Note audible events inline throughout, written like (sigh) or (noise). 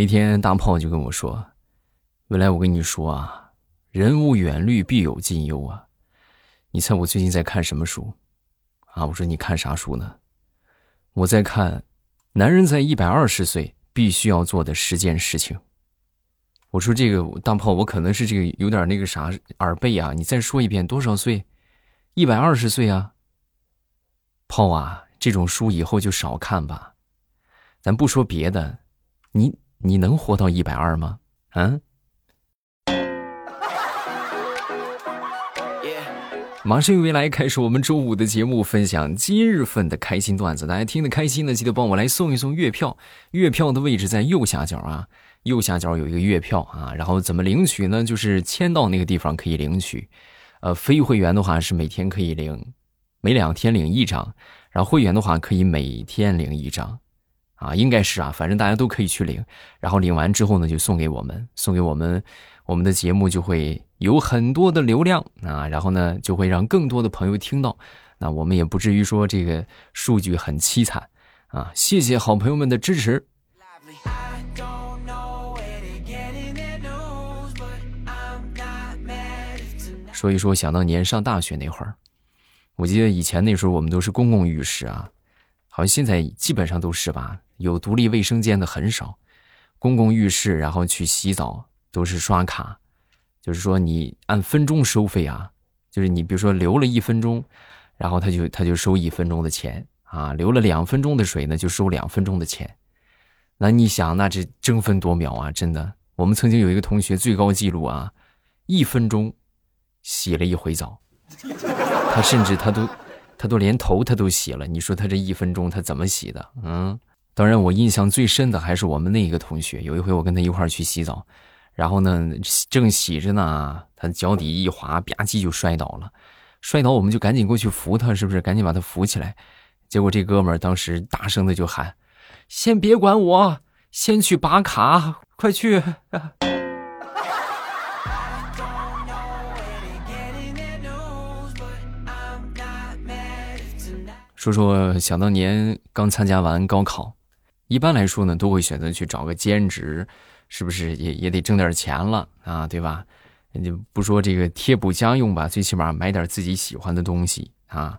那天大炮就跟我说：“未来我跟你说啊，人无远虑，必有近忧啊。你猜我最近在看什么书？啊，我说你看啥书呢？我在看《男人在一百二十岁必须要做的十件事情》。我说这个大炮，我可能是这个有点那个啥耳背啊，你再说一遍，多少岁？一百二十岁啊。炮啊，这种书以后就少看吧。咱不说别的，你。”你能活到一百二吗？啊！马上又来开始我们周五的节目，分享今日份的开心段子。大家听得开心的，记得帮我来送一送月票。月票的位置在右下角啊，右下角有一个月票啊。然后怎么领取呢？就是签到那个地方可以领取。呃，非会员的话是每天可以领，每两天领一张。然后会员的话可以每天领一张。啊，应该是啊，反正大家都可以去领，然后领完之后呢，就送给我们，送给我们，我们的节目就会有很多的流量啊，然后呢，就会让更多的朋友听到，那我们也不至于说这个数据很凄惨啊。谢谢好朋友们的支持。说一说，想当年上大学那会儿，我记得以前那时候我们都是公共浴室啊，好像现在基本上都是吧。有独立卫生间的很少，公共浴室，然后去洗澡都是刷卡，就是说你按分钟收费啊，就是你比如说留了一分钟，然后他就他就收一分钟的钱啊，留了两分钟的水呢就收两分钟的钱，那你想那这争分夺秒啊，真的，我们曾经有一个同学最高记录啊，一分钟洗了一回澡，他甚至他都他都连头他都洗了，你说他这一分钟他怎么洗的？嗯。当然，我印象最深的还是我们那一个同学。有一回，我跟他一块儿去洗澡，然后呢，正洗着呢，他脚底一滑，吧唧就摔倒了。摔倒，我们就赶紧过去扶他，是不是？赶紧把他扶起来。结果这哥们儿当时大声的就喊：“先别管我，先去拔卡，快去！” (laughs) 说说想当年刚参加完高考。一般来说呢，都会选择去找个兼职，是不是也也得挣点钱了啊？对吧？就不说这个贴补家用吧，最起码买点自己喜欢的东西啊。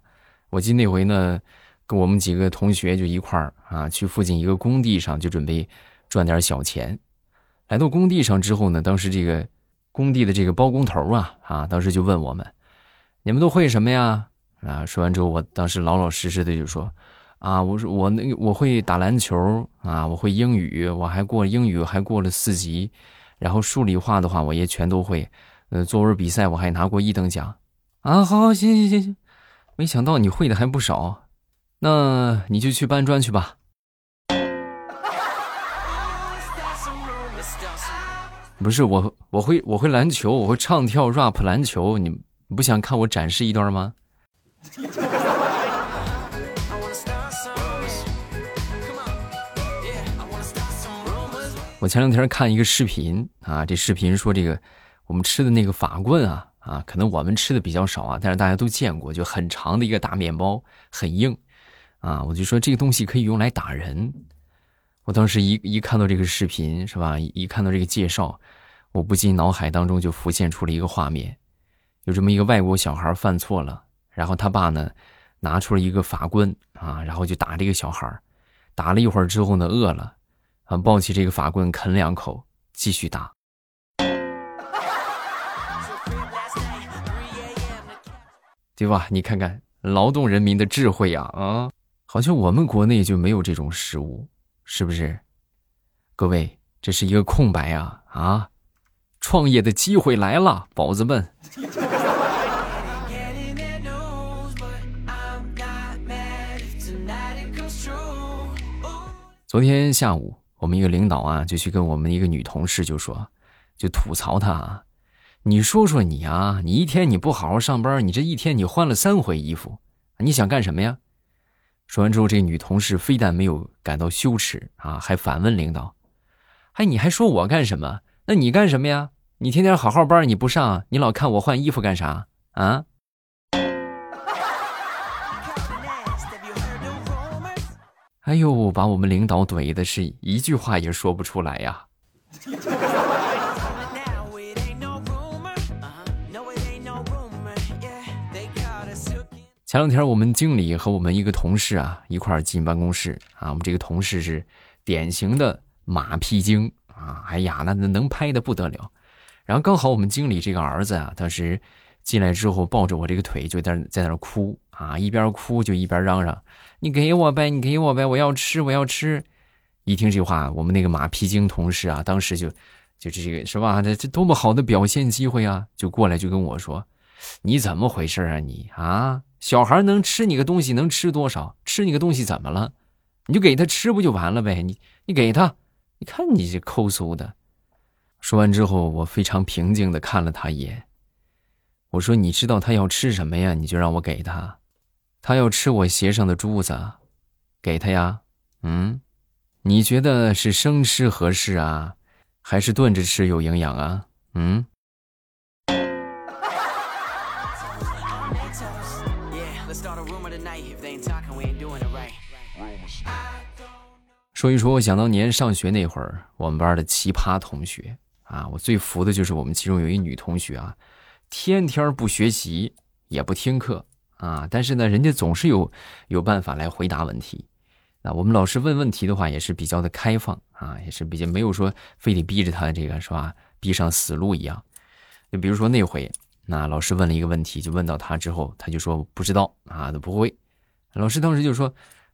我记得那回呢，跟我们几个同学就一块儿啊，去附近一个工地上，就准备赚点小钱。来到工地上之后呢，当时这个工地的这个包工头啊啊，当时就问我们：“你们都会什么呀？”啊，说完之后，我当时老老实实的就说。啊，我说我那个我会打篮球啊，我会英语，我还过英语还过了四级，然后数理化的话我也全都会，呃，作文比赛我还拿过一等奖，啊，好，好，行行行行，没想到你会的还不少，那你就去搬砖去吧。不是我，我会我会篮球，我会唱跳 rap 篮球，你不想看我展示一段吗？我前两天看一个视频啊，这视频说这个我们吃的那个法棍啊啊，可能我们吃的比较少啊，但是大家都见过，就很长的一个大面包，很硬啊。我就说这个东西可以用来打人。我当时一一看到这个视频是吧，一看到这个介绍，我不禁脑海当中就浮现出了一个画面，有这么一个外国小孩犯错了，然后他爸呢拿出了一个法棍啊，然后就打这个小孩，打了一会儿之后呢饿了。啊！抱起这个法棍啃两口，继续打，对吧？你看看劳动人民的智慧呀！啊，好像我们国内就没有这种食物，是不是？各位，这是一个空白啊！啊，创业的机会来了，宝子们！昨天下午。我们一个领导啊，就去跟我们一个女同事就说，就吐槽她，你说说你啊，你一天你不好好上班，你这一天你换了三回衣服，你想干什么呀？说完之后，这女同事非但没有感到羞耻啊，还反问领导：“哎，你还说我干什么？那你干什么呀？你天天好好班你不上，你老看我换衣服干啥啊？”哎呦，把我们领导怼的是一句话也说不出来呀！前两天我们经理和我们一个同事啊一块进办公室啊，我们这个同事是典型的马屁精啊，哎呀，那能拍的不得了。然后刚好我们经理这个儿子啊，当时进来之后抱着我这个腿就在在那哭啊，一边哭就一边嚷嚷：“你给我呗，你给我呗，我要吃，我要吃。”一听这话，我们那个马屁精同事啊，当时就就这个是吧？这这多么好的表现机会啊！就过来就跟我说：“你怎么回事啊你啊？”小孩能吃你个东西能吃多少？吃你个东西怎么了？你就给他吃不就完了呗？你你给他，你看你这抠搜的。说完之后，我非常平静的看了他一眼。我说：“你知道他要吃什么呀？你就让我给他。他要吃我鞋上的珠子，给他呀。嗯，你觉得是生吃合适啊，还是炖着吃有营养啊？嗯。”说一说，我想当年上学那会儿，我们班的奇葩同学啊，我最服的就是我们其中有一女同学啊，天天不学习，也不听课啊，但是呢，人家总是有有办法来回答问题。那我们老师问问题的话，也是比较的开放啊，也是比较没有说非得逼着他这个是吧，逼上死路一样。就比如说那回，那老师问了一个问题，就问到他之后，他就说不知道啊，都不会。老师当时就说。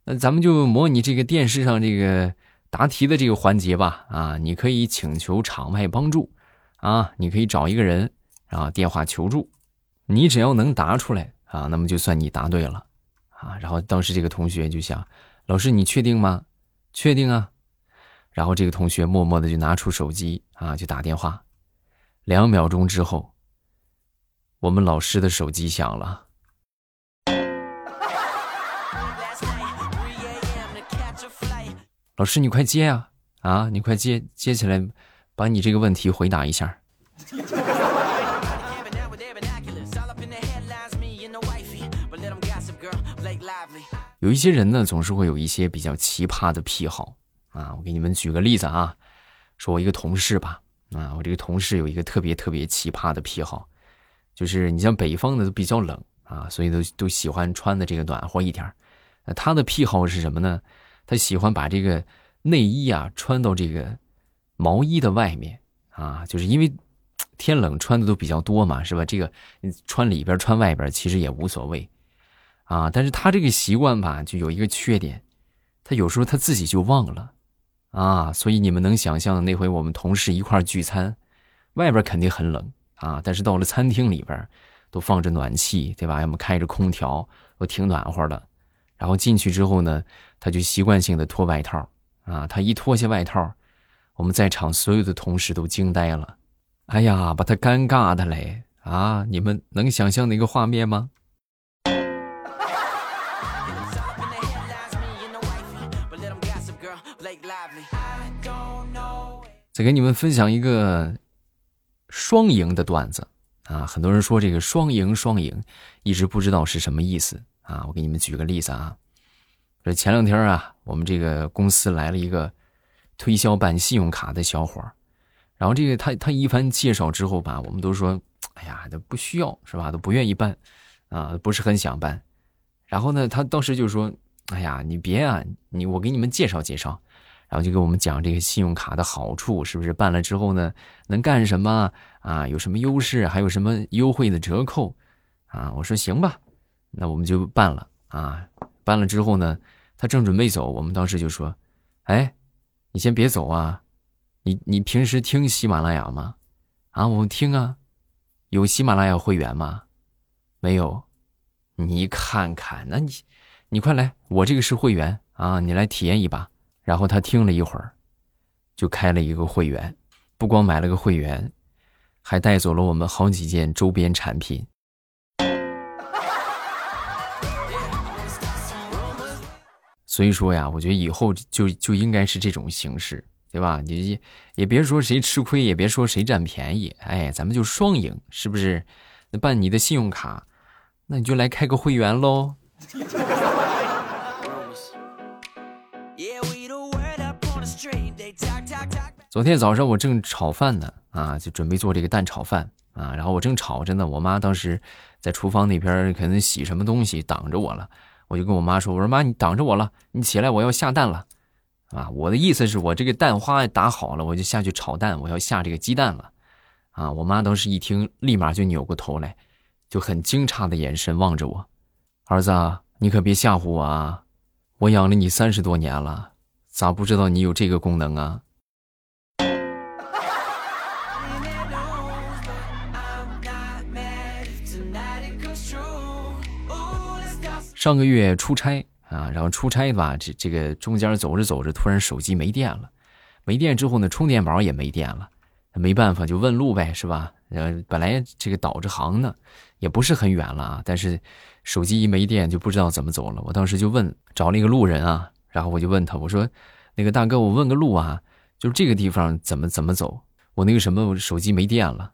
那咱们就模拟这个电视上这个答题的这个环节吧，啊，你可以请求场外帮助，啊，你可以找一个人啊电话求助，你只要能答出来啊，那么就算你答对了，啊，然后当时这个同学就想，老师你确定吗？确定啊，然后这个同学默默的就拿出手机啊就打电话，两秒钟之后，我们老师的手机响了。老师，你快接啊！啊，你快接，接起来，把你这个问题回答一下。有一些人呢，总是会有一些比较奇葩的癖好啊。我给你们举个例子啊，说我一个同事吧，啊，我这个同事有一个特别特别奇葩的癖好，就是你像北方的都比较冷啊，所以都都喜欢穿的这个暖和一点。那他的癖好是什么呢？他喜欢把这个内衣啊穿到这个毛衣的外面啊，就是因为天冷穿的都比较多嘛，是吧？这个穿里边穿外边其实也无所谓啊。但是他这个习惯吧，就有一个缺点，他有时候他自己就忘了啊。所以你们能想象那回我们同事一块聚餐，外边肯定很冷啊，但是到了餐厅里边都放着暖气，对吧？要么开着空调，都挺暖和的。然后进去之后呢，他就习惯性的脱外套，啊，他一脱下外套，我们在场所有的同事都惊呆了，哎呀，把他尴尬的嘞，啊，你们能想象那个画面吗？再给你们分享一个双赢的段子，啊，很多人说这个双赢双赢，一直不知道是什么意思。啊，我给你们举个例子啊，这前两天啊，我们这个公司来了一个推销办信用卡的小伙儿，然后这个他他一番介绍之后吧，我们都说，哎呀，都不需要是吧？都不愿意办，啊，不是很想办。然后呢，他当时就说，哎呀，你别啊，你我给你们介绍介绍，然后就给我们讲这个信用卡的好处，是不是办了之后呢，能干什么啊？有什么优势？还有什么优惠的折扣？啊，我说行吧。那我们就办了啊！办了之后呢，他正准备走，我们当时就说：“哎，你先别走啊！你你平时听喜马拉雅吗？啊，我们听啊。有喜马拉雅会员吗？没有。你看看，那你你快来，我这个是会员啊，你来体验一把。然后他听了一会儿，就开了一个会员，不光买了个会员，还带走了我们好几件周边产品。”所以说呀，我觉得以后就就应该是这种形式，对吧？你也别说谁吃亏，也别说谁占便宜，哎，咱们就双赢，是不是？那办你的信用卡，那你就来开个会员喽。昨天早上我正炒饭呢，啊，就准备做这个蛋炒饭啊，然后我正炒着呢，我妈当时在厨房那边可能洗什么东西挡着我了，我就跟我妈说：“我说妈，你挡着我了，你起来，我要下蛋了。”啊，我的意思是我这个蛋花打好了，我就下去炒蛋，我要下这个鸡蛋了。啊，我妈当时一听，立马就扭过头来，就很惊诧的眼神望着我：“儿子，你可别吓唬我啊！我养了你三十多年了，咋不知道你有这个功能啊？”上个月出差啊，然后出差吧，这这个中间走着走着，突然手机没电了，没电之后呢，充电宝也没电了，没办法就问路呗，是吧？呃，本来这个导着航呢，也不是很远了啊，但是手机一没电就不知道怎么走了。我当时就问找了一个路人啊，然后我就问他，我说那个大哥，我问个路啊，就是这个地方怎么怎么走？我那个什么，我手机没电了，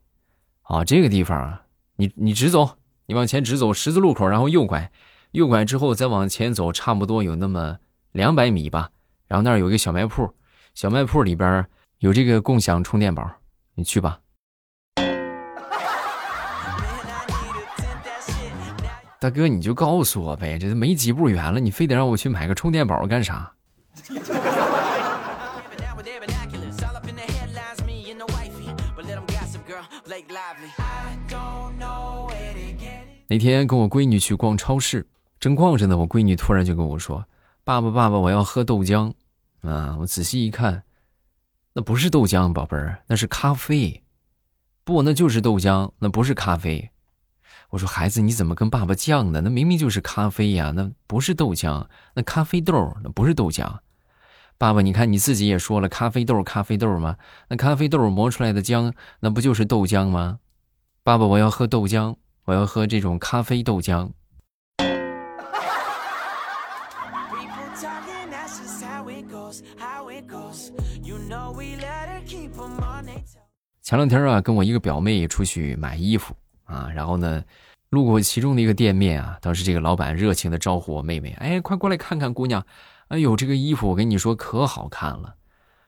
啊，这个地方啊，你你直走，你往前直走，十字路口，然后右拐。右拐之后再往前走，差不多有那么两百米吧。然后那儿有一个小卖铺，小卖铺里边有这个共享充电宝，你去吧。(laughs) 大哥，你就告诉我呗，这都没几步远了，你非得让我去买个充电宝干啥？(laughs) 那天跟我闺女去逛超市。正逛着呢，我闺女突然就跟我说：“爸爸，爸爸，我要喝豆浆。”啊，我仔细一看，那不是豆浆，宝贝儿，那是咖啡。不，那就是豆浆，那不是咖啡。我说：“孩子，你怎么跟爸爸犟呢？那明明就是咖啡呀，那不是豆浆，那咖啡豆，那不是豆浆。”爸爸，你看你自己也说了，咖啡豆，咖啡豆吗？那咖啡豆磨出来的浆，那不就是豆浆吗？爸爸，我要喝豆浆，我要喝这种咖啡豆浆。前两天啊，跟我一个表妹出去买衣服啊，然后呢，路过其中的一个店面啊，当时这个老板热情的招呼我妹妹，哎，快过来看看，姑娘，哎呦，这个衣服我跟你说可好看了。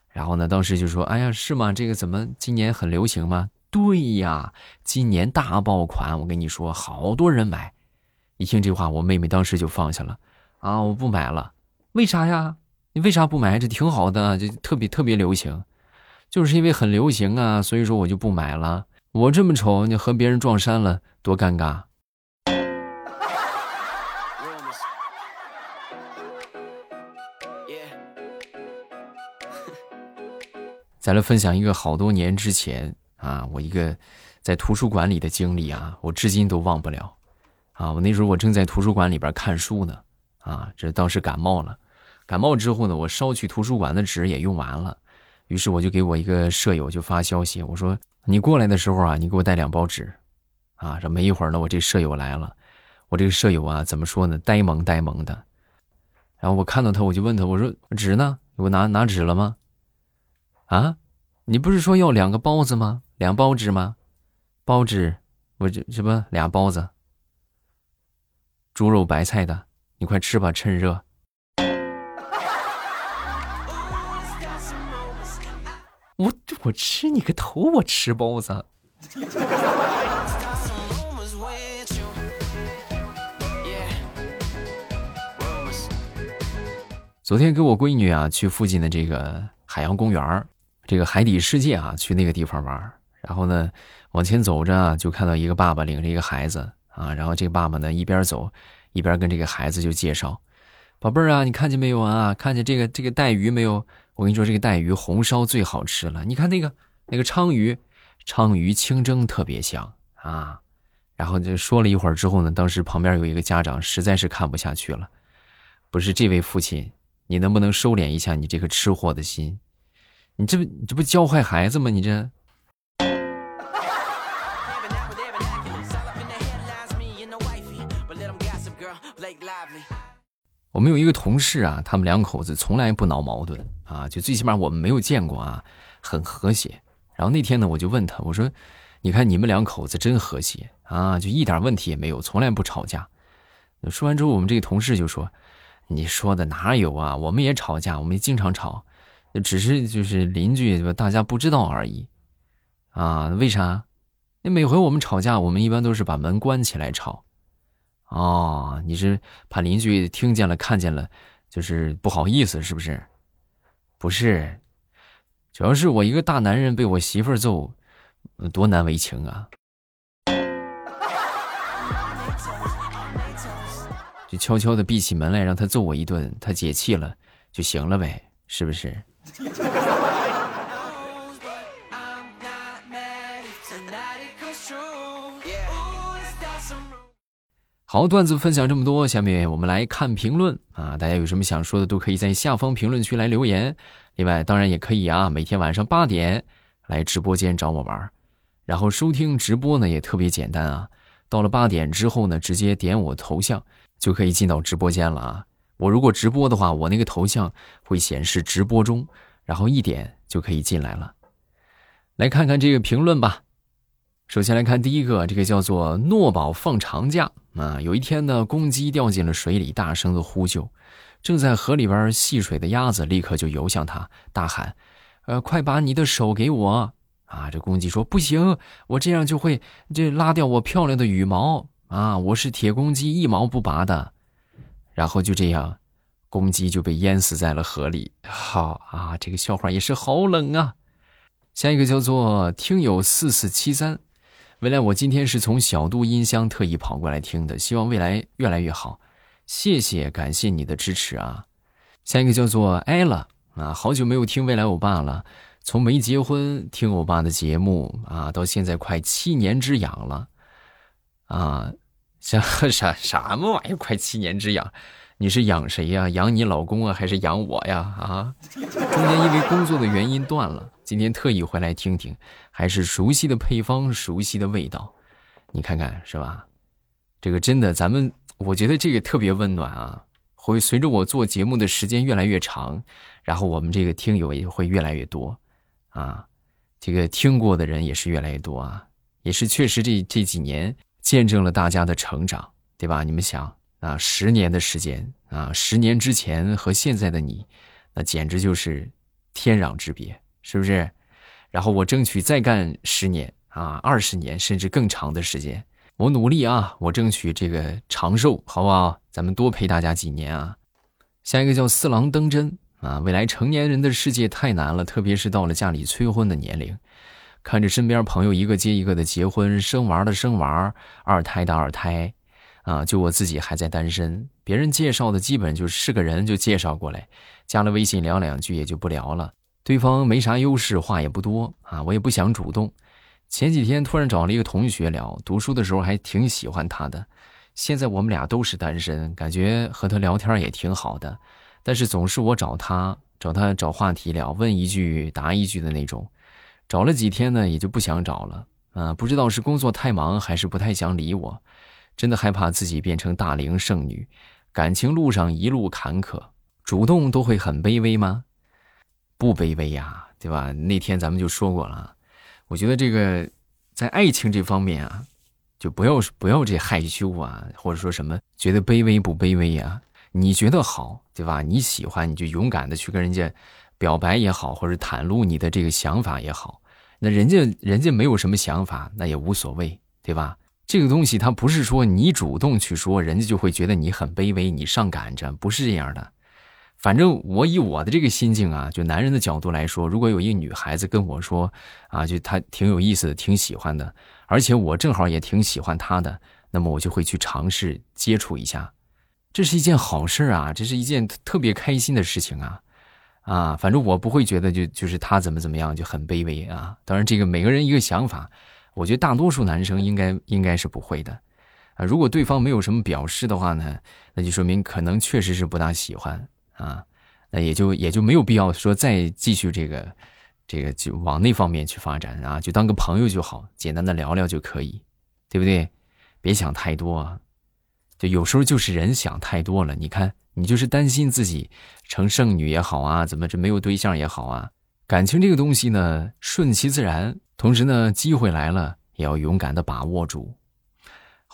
然后呢，当时就说，哎呀，是吗？这个怎么今年很流行吗？对呀，今年大爆款，我跟你说，好多人买。一听这话，我妹妹当时就放下了，啊，我不买了。为啥呀？你为啥不买？这挺好的，这特别特别流行。就是因为很流行啊，所以说我就不买了。我这么丑，你和别人撞衫了，多尴尬。(laughs) 再来分享一个好多年之前啊，我一个在图书馆里的经历啊，我至今都忘不了。啊，我那时候我正在图书馆里边看书呢，啊，这当时感冒了，感冒之后呢，我捎去图书馆的纸也用完了。于是我就给我一个舍友就发消息，我说你过来的时候啊，你给我带两包纸，啊，这没一会儿呢，我这舍友来了，我这个舍友啊，怎么说呢，呆萌呆萌的，然后我看到他，我就问他，我说纸呢？我拿拿纸了吗？啊，你不是说要两个包子吗？两包纸吗？包纸，我这这不俩包子，猪肉白菜的，你快吃吧，趁热。我我吃你个头！我吃包子。(laughs) 昨天跟我闺女啊去附近的这个海洋公园这个海底世界啊，去那个地方玩。然后呢，往前走着啊，就看到一个爸爸领着一个孩子啊。然后这个爸爸呢一边走，一边跟这个孩子就介绍：“宝贝儿啊，你看见没有啊？看见这个这个带鱼没有？”我跟你说，这个带鱼红烧最好吃了。你看那个那个鲳鱼，鲳鱼清蒸特别香啊。然后就说了一会儿之后呢，当时旁边有一个家长实在是看不下去了，不是这位父亲，你能不能收敛一下你这个吃货的心？你这不你这不教坏孩子吗？你这。我们有一个同事啊，他们两口子从来不闹矛盾啊，就最起码我们没有见过啊，很和谐。然后那天呢，我就问他，我说：“你看你们两口子真和谐啊，就一点问题也没有，从来不吵架。”说完之后，我们这个同事就说：“你说的哪有啊？我们也吵架，我们也经常吵。只是就是邻居，大家不知道而已。啊，为啥？那每回我们吵架，我们一般都是把门关起来吵。哦，你是怕邻居听见了、看见了，就是不好意思，是不是？不是，主要是我一个大男人被我媳妇儿揍，多难为情啊！就悄悄的闭起门来，让他揍我一顿，他解气了就行了呗，是不是？好，段子分享这么多，下面我们来看评论啊！大家有什么想说的，都可以在下方评论区来留言。另外，当然也可以啊，每天晚上八点来直播间找我玩然后收听直播呢也特别简单啊，到了八点之后呢，直接点我头像就可以进到直播间了啊。我如果直播的话，我那个头像会显示直播中，然后一点就可以进来了。来看看这个评论吧。首先来看第一个，这个叫做诺宝放长假啊。有一天呢，公鸡掉进了水里，大声的呼救。正在河里边戏水的鸭子立刻就游向他，大喊：“呃，快把你的手给我！”啊，这公鸡说：“不行，我这样就会这拉掉我漂亮的羽毛啊！我是铁公鸡，一毛不拔的。”然后就这样，公鸡就被淹死在了河里。好啊，这个笑话也是好冷啊。下一个叫做听友四四七三。未来，我今天是从小度音箱特意跑过来听的，希望未来越来越好。谢谢，感谢你的支持啊！下一个叫做艾拉啊，好久没有听未来欧巴了，从没结婚听欧巴的节目啊，到现在快七年之痒了啊！啥啥什么玩意儿？快七年之痒？你是养谁呀？养你老公啊，还是养我呀？啊！中间因为工作的原因断了，今天特意回来听听，还是熟悉的配方，熟悉的味道，你看看是吧？这个真的，咱们我觉得这个特别温暖啊！会随着我做节目的时间越来越长，然后我们这个听友也会越来越多啊，这个听过的人也是越来越多啊，也是确实这这几年见证了大家的成长，对吧？你们想。啊，十年的时间啊，十年之前和现在的你，那简直就是天壤之别，是不是？然后我争取再干十年啊，二十年甚至更长的时间，我努力啊，我争取这个长寿，好不好？咱们多陪大家几年啊。下一个叫四郎登真啊，未来成年人的世界太难了，特别是到了家里催婚的年龄，看着身边朋友一个接一个的结婚生娃的生娃，二胎的二胎。啊，就我自己还在单身，别人介绍的基本就是个人就介绍过来，加了微信聊两句也就不聊了。对方没啥优势，话也不多啊，我也不想主动。前几天突然找了一个同学聊，读书的时候还挺喜欢他的，现在我们俩都是单身，感觉和他聊天也挺好的，但是总是我找他，找他找话题聊，问一句答一句的那种。找了几天呢，也就不想找了。啊，不知道是工作太忙，还是不太想理我。真的害怕自己变成大龄剩女，感情路上一路坎坷，主动都会很卑微吗？不卑微呀，对吧？那天咱们就说过了，我觉得这个在爱情这方面啊，就不要不要这害羞啊，或者说什么觉得卑微不卑微呀？你觉得好，对吧？你喜欢，你就勇敢的去跟人家表白也好，或者袒露你的这个想法也好。那人家人家没有什么想法，那也无所谓，对吧？这个东西，它不是说你主动去说，人家就会觉得你很卑微，你上赶着，不是这样的。反正我以我的这个心境啊，就男人的角度来说，如果有一个女孩子跟我说啊，就她挺有意思的，挺喜欢的，而且我正好也挺喜欢她的，那么我就会去尝试接触一下，这是一件好事啊，这是一件特别开心的事情啊，啊，反正我不会觉得就就是他怎么怎么样就很卑微啊。当然，这个每个人一个想法。我觉得大多数男生应该应该是不会的，啊，如果对方没有什么表示的话呢，那就说明可能确实是不大喜欢啊，那也就也就没有必要说再继续这个这个就往那方面去发展啊，就当个朋友就好，简单的聊聊就可以，对不对？别想太多啊，就有时候就是人想太多了。你看，你就是担心自己成剩女也好啊，怎么这没有对象也好啊，感情这个东西呢，顺其自然。同时呢，机会来了也要勇敢的把握住。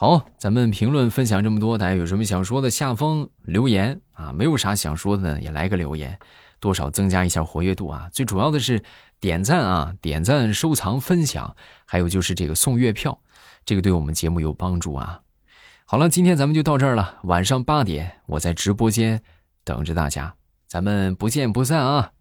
好，咱们评论分享这么多，大家有什么想说的，下方留言啊。没有啥想说的呢，也来个留言。多少增加一下活跃度啊。最主要的是点赞啊，点赞、收藏、分享，还有就是这个送月票，这个对我们节目有帮助啊。好了，今天咱们就到这儿了。晚上八点，我在直播间等着大家，咱们不见不散啊。